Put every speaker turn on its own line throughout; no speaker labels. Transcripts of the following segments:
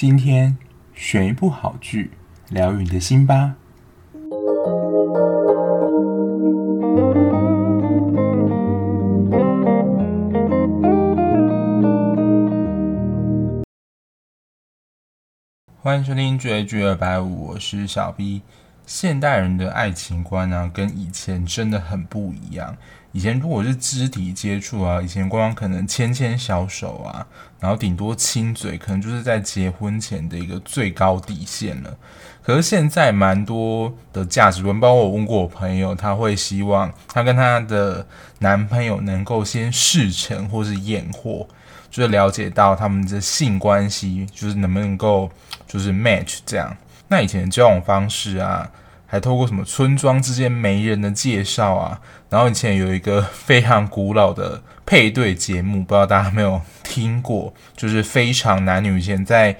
今天选一部好剧，疗愈你的心吧。欢迎收听绝绝二百五，我是小 B。现代人的爱情观呢、啊，跟以前真的很不一样。以前如果是肢体接触啊，以前光可能牵牵小手啊，然后顶多亲嘴，可能就是在结婚前的一个最高底线了。可是现在蛮多的价值观，包括我问过我朋友，他会希望他跟他的男朋友能够先试乘或是验货，就是了解到他们的性关系，就是能不能够就是 match 这样。那以前的交往方式啊，还透过什么村庄之间媒人的介绍啊，然后以前有一个非常古老的配对节目，不知道大家没有听过，就是非常男女。以前在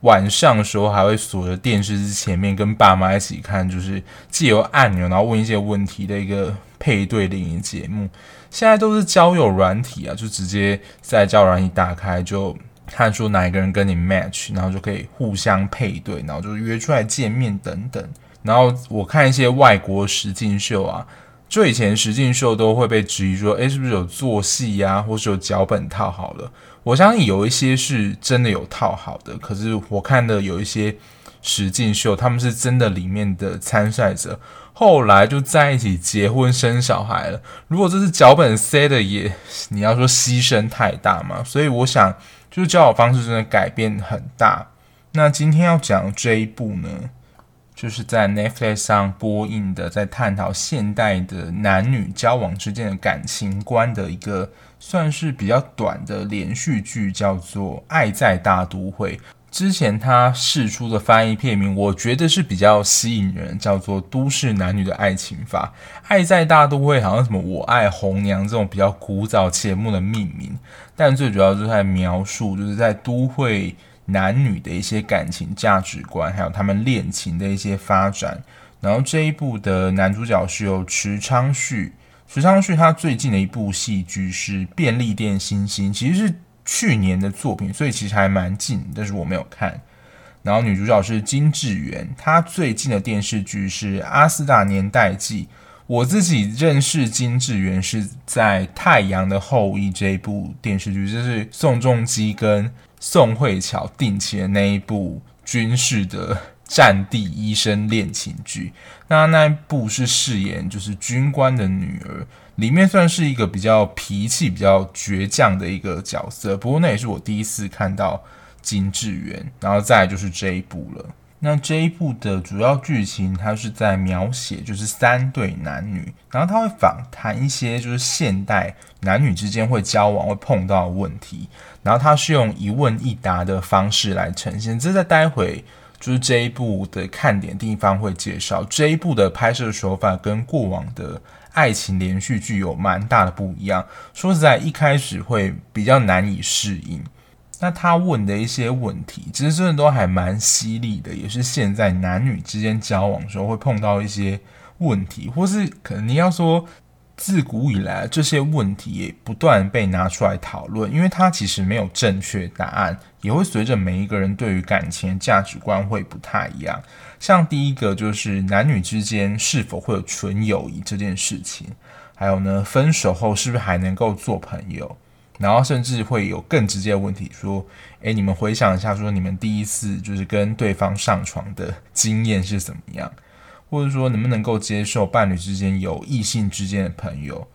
晚上的时候，还会锁着电视机前面跟爸妈一起看，就是借由按钮然后问一些问题的一个配对联谊节目。现在都是交友软体啊，就直接在交友软体打开就。看说哪一个人跟你 match，然后就可以互相配对，然后就约出来见面等等。然后我看一些外国实境秀啊，就以前实境秀都会被质疑说，诶，是不是有做戏呀，或是有脚本套好了？我相信有一些是真的有套好的，可是我看的有一些实境秀，他们是真的里面的参赛者后来就在一起结婚生小孩了。如果这是脚本塞的也，你要说牺牲太大嘛？所以我想。就是交友方式真的改变很大。那今天要讲这一部呢，就是在 Netflix 上播映的，在探讨现代的男女交往之间的感情观的一个，算是比较短的连续剧，叫做《爱在大都会》。之前他释出的翻译片名，我觉得是比较吸引人，叫做《都市男女的爱情法》。爱在大都会，好像什么我爱红娘这种比较古早节目的命名，但最主要就是在描述，就是在都会男女的一些感情价值观，还有他们恋情的一些发展。然后这一部的男主角是由池昌旭，池昌旭他最近的一部戏剧是《便利店星星》，其实是。去年的作品，所以其实还蛮近，但是我没有看。然后女主角是金智媛，她最近的电视剧是《阿斯达年代记》。我自己认识金智媛是在《太阳的后裔》这一部电视剧，就是宋仲基跟宋慧乔定情的那一部军事的战地医生恋情剧。那那一部是饰演就是军官的女儿。里面算是一个比较脾气比较倔强的一个角色，不过那也是我第一次看到金智媛，然后再来就是这一部了。那这一部的主要剧情，它是在描写就是三对男女，然后他会访谈一些就是现代男女之间会交往会碰到的问题，然后他是用一问一答的方式来呈现。这在待会就是这一部的看点地方会介绍，这一部的拍摄手法跟过往的。爱情连续剧有蛮大的不一样，说实在，一开始会比较难以适应。那他问的一些问题，其实真的都还蛮犀利的，也是现在男女之间交往的时候会碰到一些问题，或是可能你要说。自古以来，这些问题也不断被拿出来讨论，因为它其实没有正确答案，也会随着每一个人对于感情价值观会不太一样。像第一个就是男女之间是否会有纯友谊这件事情，还有呢，分手后是不是还能够做朋友？然后甚至会有更直接的问题，说，诶，你们回想一下，说你们第一次就是跟对方上床的经验是怎么样？或者说能不能够接受伴侣之间有异性之间的朋友，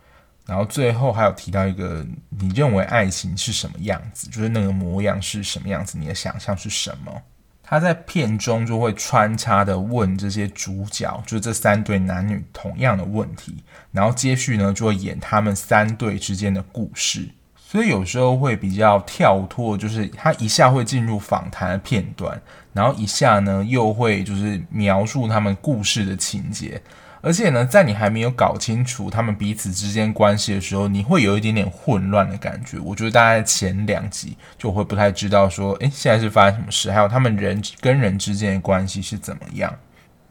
然后最后还有提到一个，你认为爱情是什么样子？就是那个模样是什么样子？你的想象是什么？他在片中就会穿插的问这些主角，就是这三对男女同样的问题，然后接续呢就会演他们三对之间的故事。所以有时候会比较跳脱，就是他一下会进入访谈的片段，然后一下呢又会就是描述他们故事的情节，而且呢，在你还没有搞清楚他们彼此之间关系的时候，你会有一点点混乱的感觉。我觉得大概前两集就会不太知道说，诶，现在是发生什么事，还有他们人跟人之间的关系是怎么样。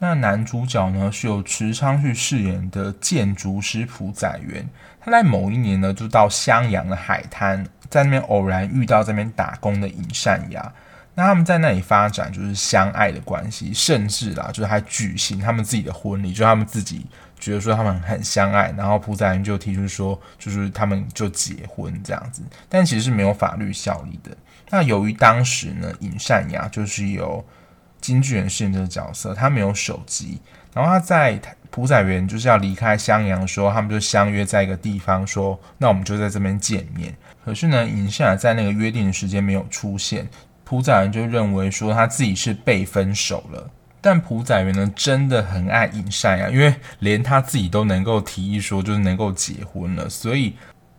那男主角呢是由池昌旭饰演的建筑师朴宰元，他在某一年呢就到襄阳的海滩，在那边偶然遇到在那边打工的尹善雅。那他们在那里发展就是相爱的关系，甚至啦，就是还举行他们自己的婚礼，就他们自己觉得说他们很相爱，然后朴载元就提出说，就是他们就结婚这样子，但其实是没有法律效力的。那由于当时呢，尹善雅就是由金智媛饰演这个角色，他没有手机，然后他在朴载元就是要离开襄阳的时候，他们就相约在一个地方说，那我们就在这边见面。可是呢，尹善雅在那个约定的时间没有出现，朴载元就认为说他自己是被分手了。但朴载元呢，真的很爱尹善雅，因为连他自己都能够提议说就是能够结婚了，所以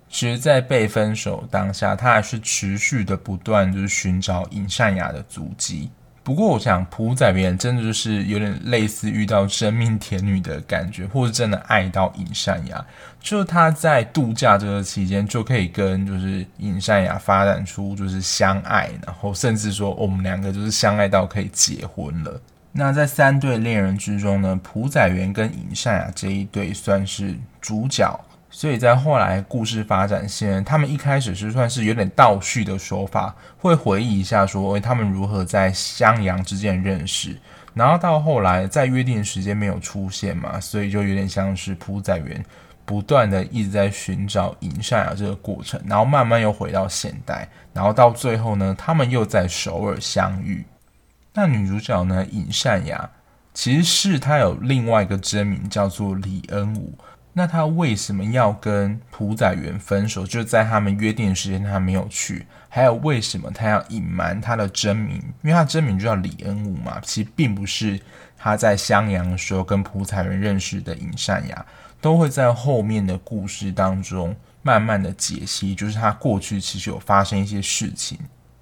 其实，在被分手当下，他还是持续的不断就是寻找尹善雅的足迹。不过，我想朴载源真的就是有点类似遇到真命天女的感觉，或是真的爱到尹善雅，就他在度假这个期间就可以跟就是尹善雅发展出就是相爱，然后甚至说我们两个就是相爱到可以结婚了。那在三对恋人之中呢，朴载元跟尹善雅这一对算是主角。所以在后来故事发展线，他们一开始是算是有点倒叙的说法，会回忆一下说，诶，他们如何在襄阳之间认识，然后到后来在约定的时间没有出现嘛，所以就有点像是朴载源不断的一直在寻找尹善雅这个过程，然后慢慢又回到现代，然后到最后呢，他们又在首尔相遇。那女主角呢，尹善雅其实是她有另外一个真名叫做李恩武。那他为什么要跟朴载元分手？就在他们约定的时间，他没有去。还有为什么他要隐瞒他的真名？因为他真名就叫李恩武嘛。其实并不是他在襄阳的时候跟朴载元认识的尹善雅，都会在后面的故事当中慢慢的解析。就是他过去其实有发生一些事情。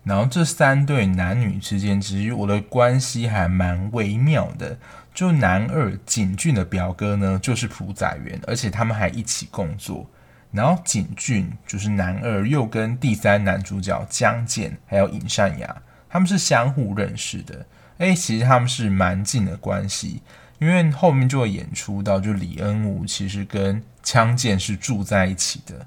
然后这三对男女之间，其实我的关系还蛮微妙的。就男二景俊的表哥呢，就是朴载元，而且他们还一起工作。然后景俊就是男二，又跟第三男主角姜健还有尹善雅，他们是相互认识的。哎，其实他们是蛮近的关系，因为后面就会演出到，就李恩武其实跟姜健是住在一起的。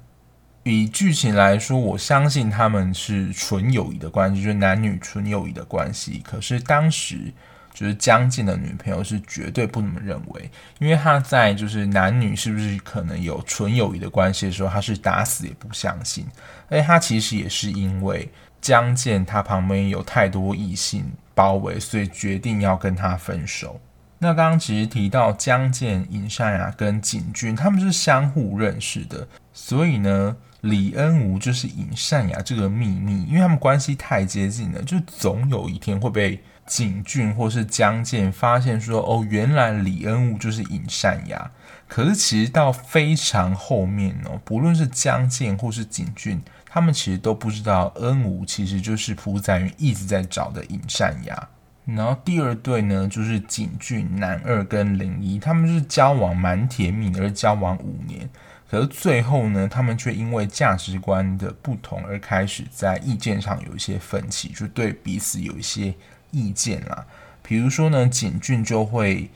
以剧情来说，我相信他们是纯友谊的关系，就是男女纯友谊的关系。可是当时。就是江建的女朋友是绝对不那么认为，因为他在就是男女是不是可能有纯友谊的关系的时候，他是打死也不相信。而且他其实也是因为江建他旁边有太多异性包围，所以决定要跟他分手。那刚刚其实提到江建、尹善雅跟景俊他们是相互认识的，所以呢，李恩吴就是尹善雅这个秘密，因为他们关系太接近了，就总有一天会被。景俊或是江建发现说：“哦，原来李恩武就是尹善雅。”可是其实到非常后面哦，不论是江建或是景俊，他们其实都不知道恩武其实就是朴载云一直在找的尹善雅。然后第二对呢，就是景俊男二跟林一，他们就是交往蛮甜蜜的，而交往五年。可最后呢，他们却因为价值观的不同而开始在意见上有一些分歧，就对彼此有一些。意见啦，比如说呢，景俊就会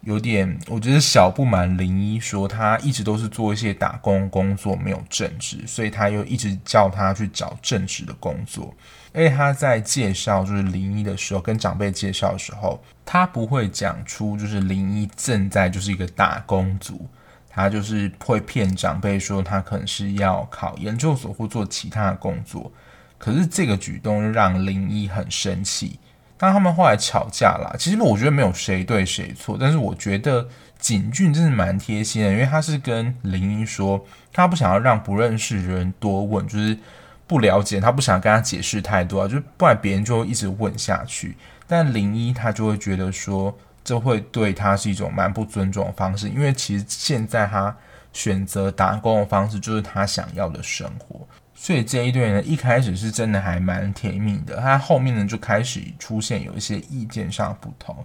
有点，我觉得小不满林一，说他一直都是做一些打工工作，没有正职，所以他又一直叫他去找正职的工作。而且他在介绍就是林一的时候，跟长辈介绍的时候，他不会讲出就是林一正在就是一个打工族，他就是会骗长辈说他可能是要考研究所或做其他的工作。可是这个举动让林一很生气。当他们后来吵架了，其实我觉得没有谁对谁错，但是我觉得景俊真的蛮贴心的，因为他是跟林一说，他不想要让不认识的人多问，就是不了解，他不想跟他解释太多啊，就不然别人就会一直问下去。但林一他就会觉得说，这会对他是一种蛮不尊重的方式，因为其实现在他选择打工的方式就是他想要的生活。所以这一对呢，一开始是真的还蛮甜蜜的，他后面呢就开始出现有一些意见上不同。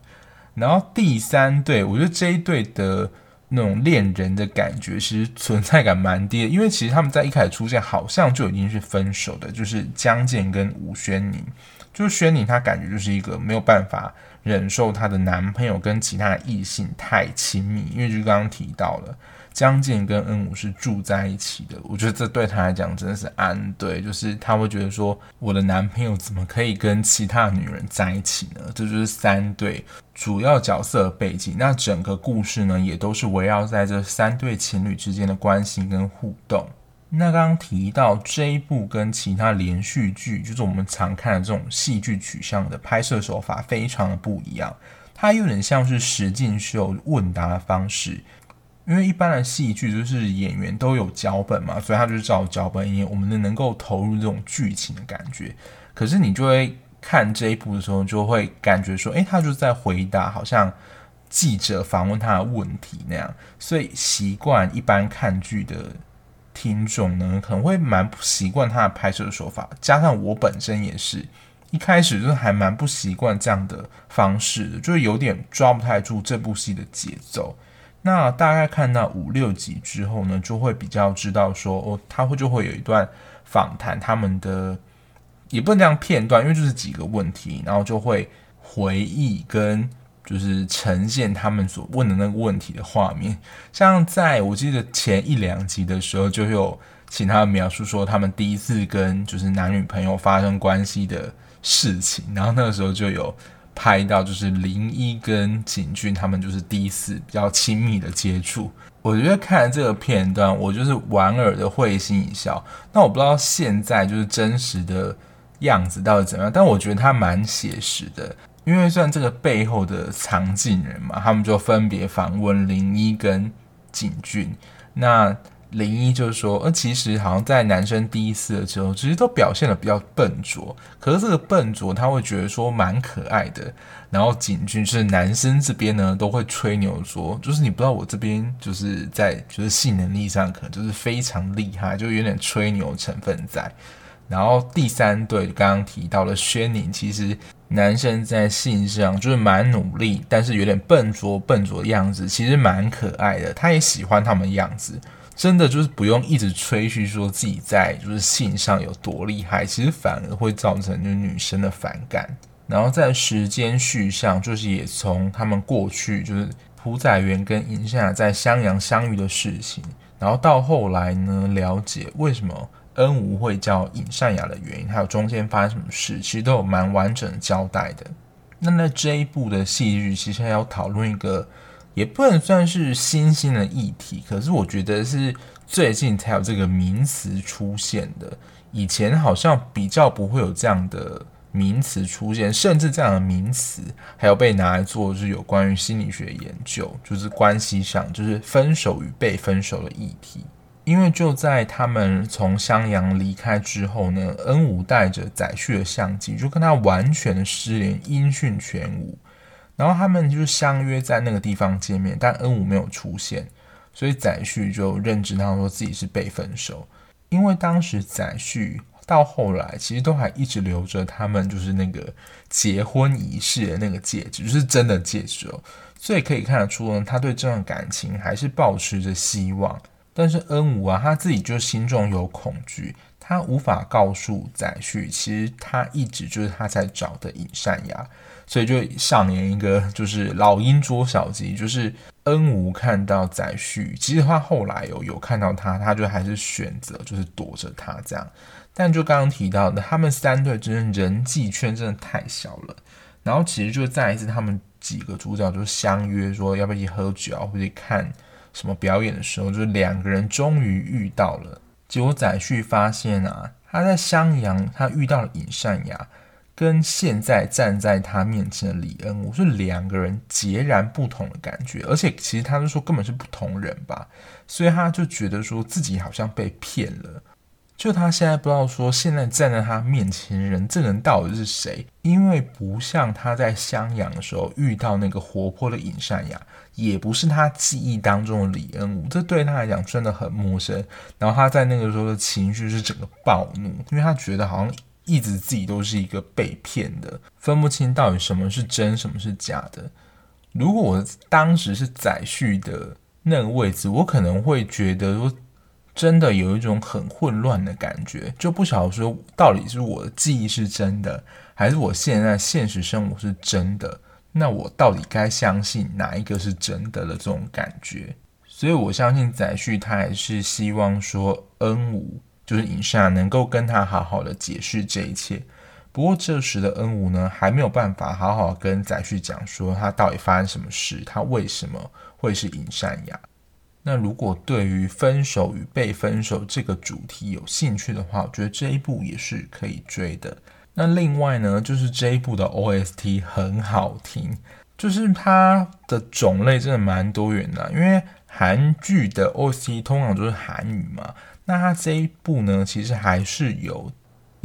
然后第三对，我觉得这一对的那种恋人的感觉其实存在感蛮低的，因为其实他们在一开始出现好像就已经是分手的，就是江健跟吴宣宁。就是宣宁他感觉就是一个没有办法忍受她的男朋友跟其他异性太亲密，因为就刚刚提到了。江健跟恩武是住在一起的，我觉得这对他来讲真的是安对，就是他会觉得说，我的男朋友怎么可以跟其他女人在一起呢？这就是三对主要角色的背景。那整个故事呢，也都是围绕在这三对情侣之间的关系跟互动。那刚刚提到这一部跟其他连续剧，就是我们常看的这种戏剧取向的拍摄手法，非常的不一样。它有点像是实境秀问答的方式。因为一般的戏剧就是演员都有脚本嘛，所以他就是照脚本演，我们能能够投入这种剧情的感觉。可是你就会看这一部的时候，就会感觉说，诶，他就在回答，好像记者访问他的问题那样。所以习惯一般看剧的听众呢，可能会蛮不习惯他的拍摄手法。加上我本身也是一开始就是还蛮不习惯这样的方式的，就是有点抓不太住这部戏的节奏。那大概看到五六集之后呢，就会比较知道说，哦，他会就会有一段访谈，他们的也不能这样片段，因为就是几个问题，然后就会回忆跟就是呈现他们所问的那个问题的画面。像在我记得前一两集的时候，就有请他们描述说他们第一次跟就是男女朋友发生关系的事情，然后那个时候就有。拍到就是林一跟景俊他们就是第一次比较亲密的接触，我觉得看这个片段，我就是莞尔的会心一笑。那我不知道现在就是真实的样子到底怎么样，但我觉得他蛮写实的，因为算这个背后的藏镜人嘛，他们就分别访问林一跟景俊，那。林一就是说，呃，其实好像在男生第一次的时候，其实都表现得比较笨拙。可是这个笨拙，他会觉得说蛮可爱的。然后景君是男生这边呢，都会吹牛说，就是你不知道我这边就是在就是性能力上可能就是非常厉害，就有点吹牛成分在。然后第三对刚刚提到的轩宁，其实男生在性上就是蛮努力，但是有点笨拙笨拙的样子，其实蛮可爱的。他也喜欢他们的样子。真的就是不用一直吹嘘说自己在就是性上有多厉害，其实反而会造成就是女生的反感。然后在时间序上，就是也从他们过去就是朴载元跟尹善雅在襄阳相遇的事情，然后到后来呢，了解为什么恩无会叫尹善雅的原因，还有中间发生什么事，其实都有蛮完整的交代的。那在这一部的戏剧，其实还要讨论一个。也不能算是新兴的议题，可是我觉得是最近才有这个名词出现的。以前好像比较不会有这样的名词出现，甚至这样的名词还有被拿来做就是有关于心理学研究，就是关系上就是分手与被分手的议题。因为就在他们从襄阳离开之后呢，恩武带着载旭的相机就跟他完全的失联，音讯全无。然后他们就相约在那个地方见面，但恩武没有出现，所以载旭就认知到说自己是被分手。因为当时载旭到后来其实都还一直留着他们就是那个结婚仪式的那个戒指，就是真的戒指哦，所以可以看得出呢，他对这段感情还是抱持着希望。但是恩武啊，他自己就心中有恐惧，他无法告诉载旭，其实他一直就是他在找的尹善雅。所以就上演一个就是老鹰捉小鸡，就是恩吴看到载旭，其实他后来有有看到他，他就还是选择就是躲着他这样。但就刚刚提到的，他们三对之间人际圈真的太小了。然后其实就再一次，他们几个主角就相约说要不要一起喝酒啊或者看什么表演的时候，就是两个人终于遇到了。结果载旭发现啊，他在襄阳他遇到了尹善雅。跟现在站在他面前的李恩我是两个人截然不同的感觉，而且其实他是说根本是不同人吧，所以他就觉得说自己好像被骗了。就他现在不知道说现在站在他面前的人，这个人到底是谁？因为不像他在襄阳的时候遇到那个活泼的尹善雅，也不是他记忆当中的李恩武，这对他来讲真的很陌生。然后他在那个时候的情绪是整个暴怒，因为他觉得好像。一直自己都是一个被骗的，分不清到底什么是真，什么是假的。如果我当时是载旭的那个位置，我可能会觉得说，真的有一种很混乱的感觉，就不晓得说到底是我的记忆是真的，还是我现在现实生活是真的。那我到底该相信哪一个是真的的这种感觉？所以我相信载旭他还是希望说恩武就是尹善能够跟他好好的解释这一切。不过这时的恩武呢，还没有办法好好跟载旭讲说他到底发生什么事，他为什么会是尹善雅。那如果对于分手与被分手这个主题有兴趣的话，我觉得这一部也是可以追的。那另外呢，就是这一部的 OST 很好听，就是它的种类真的蛮多元的。因为韩剧的 OST 通常都是韩语嘛，那它这一部呢，其实还是有。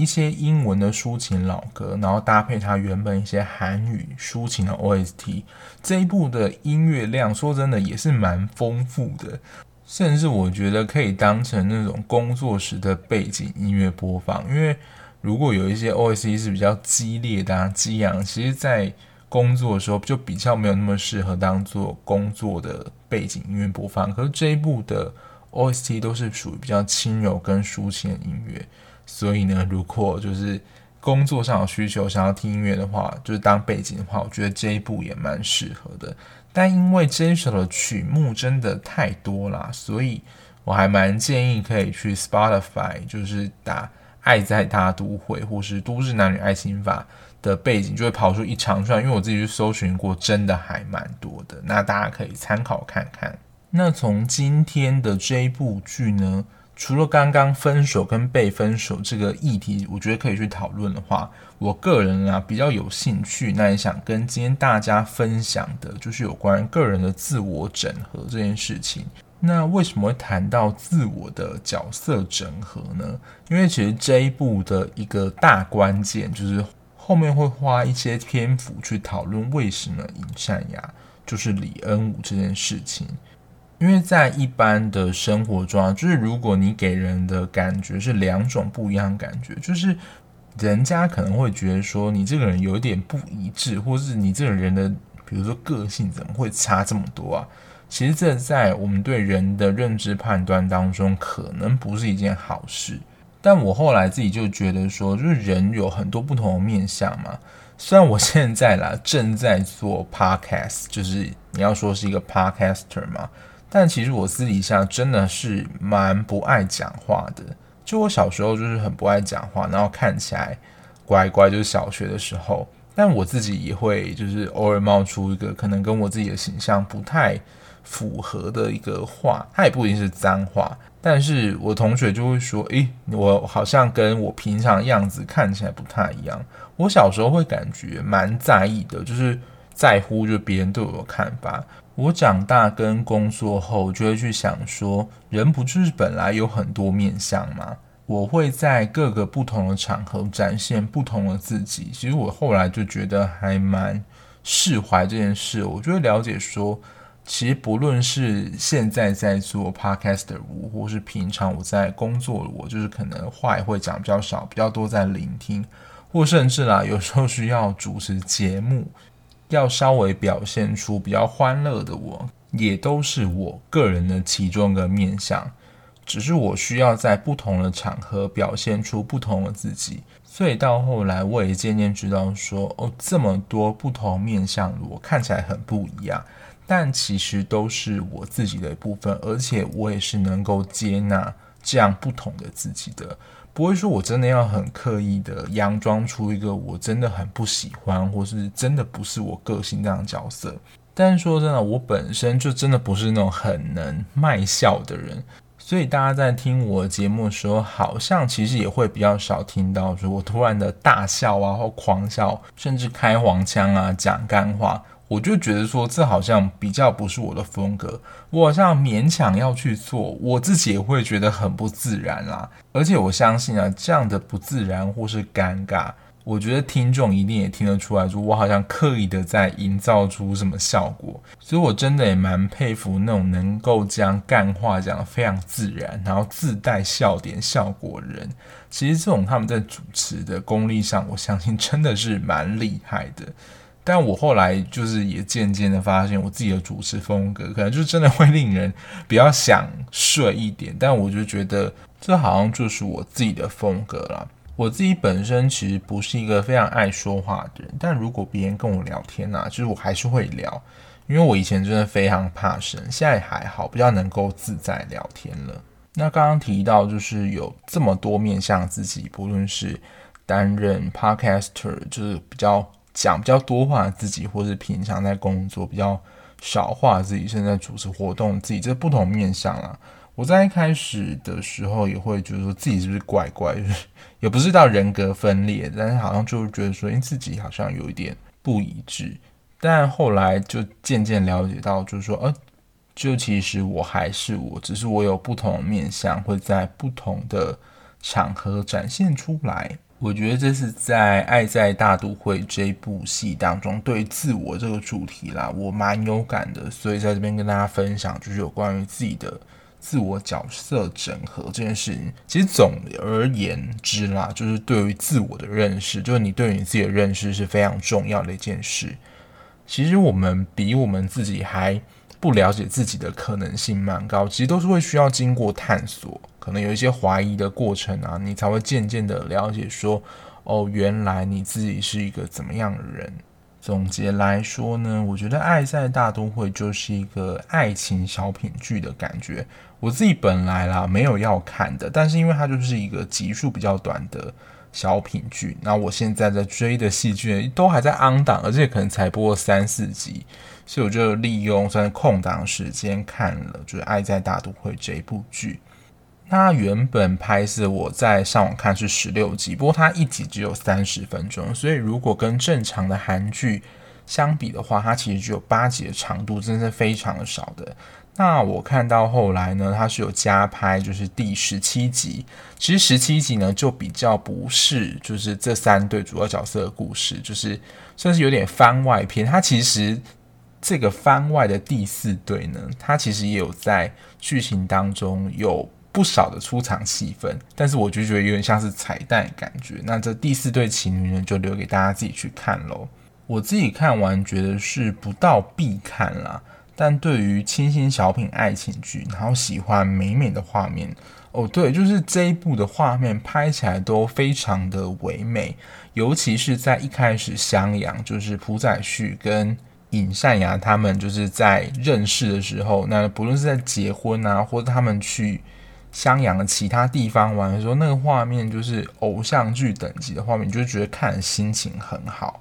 一些英文的抒情老歌，然后搭配它原本一些韩语抒情的 OST，这一部的音乐量说真的也是蛮丰富的，甚至我觉得可以当成那种工作时的背景音乐播放。因为如果有一些 OST 是比较激烈的、激昂，其实在工作的时候就比较没有那么适合当做工作的背景音乐播放。可是这一部的 OST 都是属于比较轻柔跟抒情的音乐。所以呢，如果就是工作上有需求，想要听音乐的话，就是当背景的话，我觉得这一部也蛮适合的。但因为这一首的曲目真的太多啦，所以我还蛮建议可以去 Spotify，就是打《爱在大都会》或是《都市男女爱情法》的背景，就会跑出一长串。因为我自己去搜寻过，真的还蛮多的。那大家可以参考看看。那从今天的这一部剧呢，除了刚刚分手跟被分手这个议题，我觉得可以去讨论的话，我个人啊比较有兴趣，那也想跟今天大家分享的，就是有关个人的自我整合这件事情。那为什么会谈到自我的角色整合呢？因为其实这一部的一个大关键，就是后面会花一些篇幅去讨论为什么尹善雅就是李恩武这件事情。因为在一般的生活中，就是如果你给人的感觉是两种不一样的感觉，就是人家可能会觉得说你这个人有点不一致，或是你这个人的，比如说个性怎么会差这么多啊？其实这在我们对人的认知判断当中，可能不是一件好事。但我后来自己就觉得说，就是人有很多不同的面相嘛。虽然我现在啦正在做 podcast，就是你要说是一个 podcaster 嘛。但其实我私底下真的是蛮不爱讲话的。就我小时候就是很不爱讲话，然后看起来乖乖，就是小学的时候。但我自己也会就是偶尔冒出一个可能跟我自己的形象不太符合的一个话，它也不一定是脏话。但是我同学就会说：“诶，我好像跟我平常样子看起来不太一样。”我小时候会感觉蛮在意的，就是在乎就别人对我的看法。我长大跟工作后，就会去想说，人不就是本来有很多面向吗？我会在各个不同的场合展现不同的自己。其实我后来就觉得还蛮释怀这件事。我就会了解说，其实不论是现在在做 podcast 的我，或是平常我在工作的我，就是可能话也会讲比较少，比较多在聆听，或甚至啦，有时候需要主持节目。要稍微表现出比较欢乐的我，也都是我个人的其中一个面向，只是我需要在不同的场合表现出不同的自己，所以到后来我也渐渐知道说，哦，这么多不同面向我看起来很不一样，但其实都是我自己的一部分，而且我也是能够接纳这样不同的自己的。不会说，我真的要很刻意的佯装出一个我真的很不喜欢，或是真的不是我个性这样的角色。但是说真的，我本身就真的不是那种很能卖笑的人，所以大家在听我节目的时候，好像其实也会比较少听到说我突然的大笑啊，或狂笑，甚至开黄腔啊，讲干话。我就觉得说，这好像比较不是我的风格，我好像勉强要去做，我自己也会觉得很不自然啦。而且我相信啊，这样的不自然或是尴尬，我觉得听众一定也听得出来，说我好像刻意的在营造出什么效果。所以我真的也蛮佩服那种能够将干话讲得非常自然，然后自带笑点效果的人。其实这种他们在主持的功力上，我相信真的是蛮厉害的。但我后来就是也渐渐的发现，我自己的主持风格可能就真的会令人比较想睡一点。但我就觉得这好像就是我自己的风格啦。我自己本身其实不是一个非常爱说话的人，但如果别人跟我聊天呐，就是我还是会聊，因为我以前真的非常怕生，现在还好，比较能够自在聊天了。那刚刚提到就是有这么多面向自己，不论是担任 podcaster，就是比较讲比较多话自己，或是平常在工作比较少话自己，现在主持活动自己，这不同面向啦。我在一开始的时候也会觉得说自己是不是怪怪，就是也不是到人格分裂，但是好像就是觉得说，诶，自己好像有一点不一致。但后来就渐渐了解到，就是说，呃，就其实我还是我，只是我有不同的面向，会在不同的场合展现出来。我觉得这是在《爱在大都会》这部戏当中对自我这个主题啦，我蛮有感的，所以在这边跟大家分享，就是有关于自己的自我角色整合这件事情。其实总而言之啦，就是对于自我的认识，就是你对于你自己的认识是非常重要的一件事。其实我们比我们自己还不了解自己的可能性蛮高，其实都是会需要经过探索，可能有一些怀疑的过程啊，你才会渐渐的了解说，哦，原来你自己是一个怎么样的人。总结来说呢，我觉得《爱在大都会》就是一个爱情小品剧的感觉。我自己本来啦没有要看的，但是因为它就是一个集数比较短的。小品剧，那我现在在追的戏剧都还在 on 档，而且可能才播三四集，所以我就利用算是空档时间看了，就是《爱在大都会》这一部剧。它原本拍摄我在上网看是十六集，不过它一集只有三十分钟，所以如果跟正常的韩剧相比的话，它其实只有八集的长度，真的是非常的少的。那我看到后来呢，它是有加拍，就是第十七集。其实十七集呢，就比较不是就是这三对主要角色的故事，就是算是有点番外篇。它其实这个番外的第四对呢，它其实也有在剧情当中有不少的出场戏份，但是我就觉得有点像是彩蛋感觉。那这第四对情侣呢，就留给大家自己去看喽。我自己看完觉得是不到必看啦。但对于清新小品爱情剧，然后喜欢美美的画面哦，对，就是这一部的画面拍起来都非常的唯美，尤其是在一开始襄阳，就是朴宰旭跟尹善雅他们就是在认识的时候，那不论是在结婚啊，或者他们去襄阳的其他地方玩的时候，那个画面就是偶像剧等级的画面，就觉得看心情很好。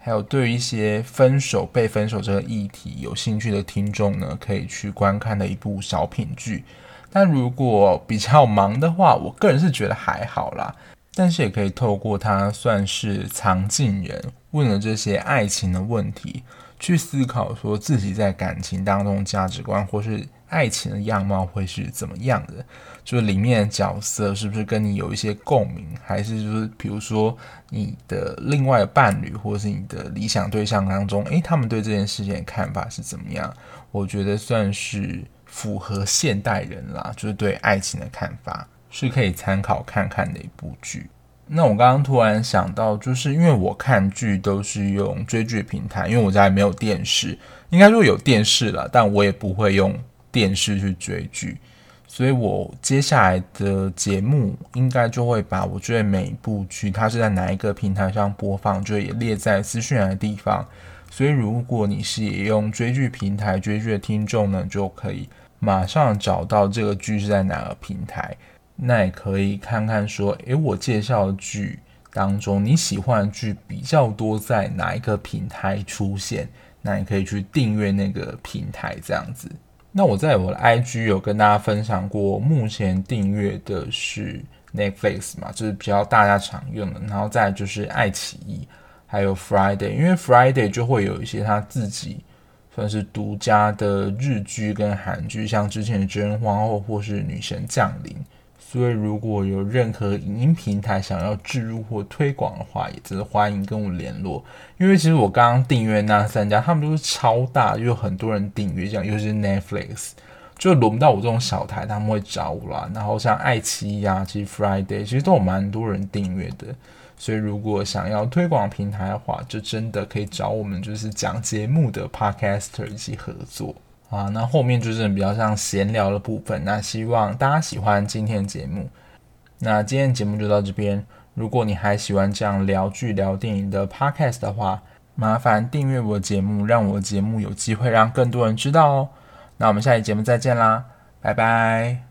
还有对于一些分手、被分手这个议题有兴趣的听众呢，可以去观看的一部小品剧。但如果比较忙的话，我个人是觉得还好啦。但是也可以透过它算是藏镜人问了这些爱情的问题，去思考说自己在感情当中价值观或是。爱情的样貌会是怎么样的？就是里面的角色是不是跟你有一些共鸣，还是就是比如说你的另外的伴侣或者是你的理想对象当中，诶，他们对这件事情的看法是怎么样？我觉得算是符合现代人啦，就是对爱情的看法是可以参考看看的一部剧。那我刚刚突然想到，就是因为我看剧都是用追剧平台，因为我家里没有电视，应该说有电视了，但我也不会用。电视去追剧，所以我接下来的节目应该就会把我觉得每一部剧它是在哪一个平台上播放，就也列在资讯栏的地方。所以如果你是也用追剧平台追剧的听众呢，就可以马上找到这个剧是在哪个平台。那也可以看看说，诶，我介绍的剧当中你喜欢的剧比较多在哪一个平台出现，那你可以去订阅那个平台这样子。那我在我的 IG 有跟大家分享过，目前订阅的是 Netflix 嘛，就是比较大家常用的，然后再就是爱奇艺，还有 Friday，因为 Friday 就会有一些他自己算是独家的日剧跟韩剧，像之前的《真人皇后》或是《女神降临》。所以，如果有任何影音平台想要置入或推广的话，也真的欢迎跟我联络。因为其实我刚刚订阅那三家，他们都是超大，又有很多人订阅，这样尤其是 Netflix，就轮不到我这种小台，他们会找我啦。然后像爱奇艺啊，其实 Friday 其实都有蛮多人订阅的。所以，如果想要推广平台的话，就真的可以找我们，就是讲节目的 Podcaster 一起合作。啊，那后面就是比较像闲聊的部分。那希望大家喜欢今天的节目。那今天的节目就到这边。如果你还喜欢这样聊剧、聊电影的 podcast 的话，麻烦订阅我的节目，让我的节目有机会让更多人知道哦。那我们下期节目再见啦，拜拜。